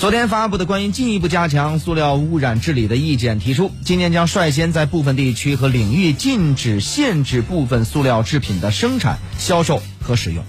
昨天发布的关于进一步加强塑料污染治理的意见提出今年将率先在部分地区和领域禁止限制部分塑料制品的生产销售和使用。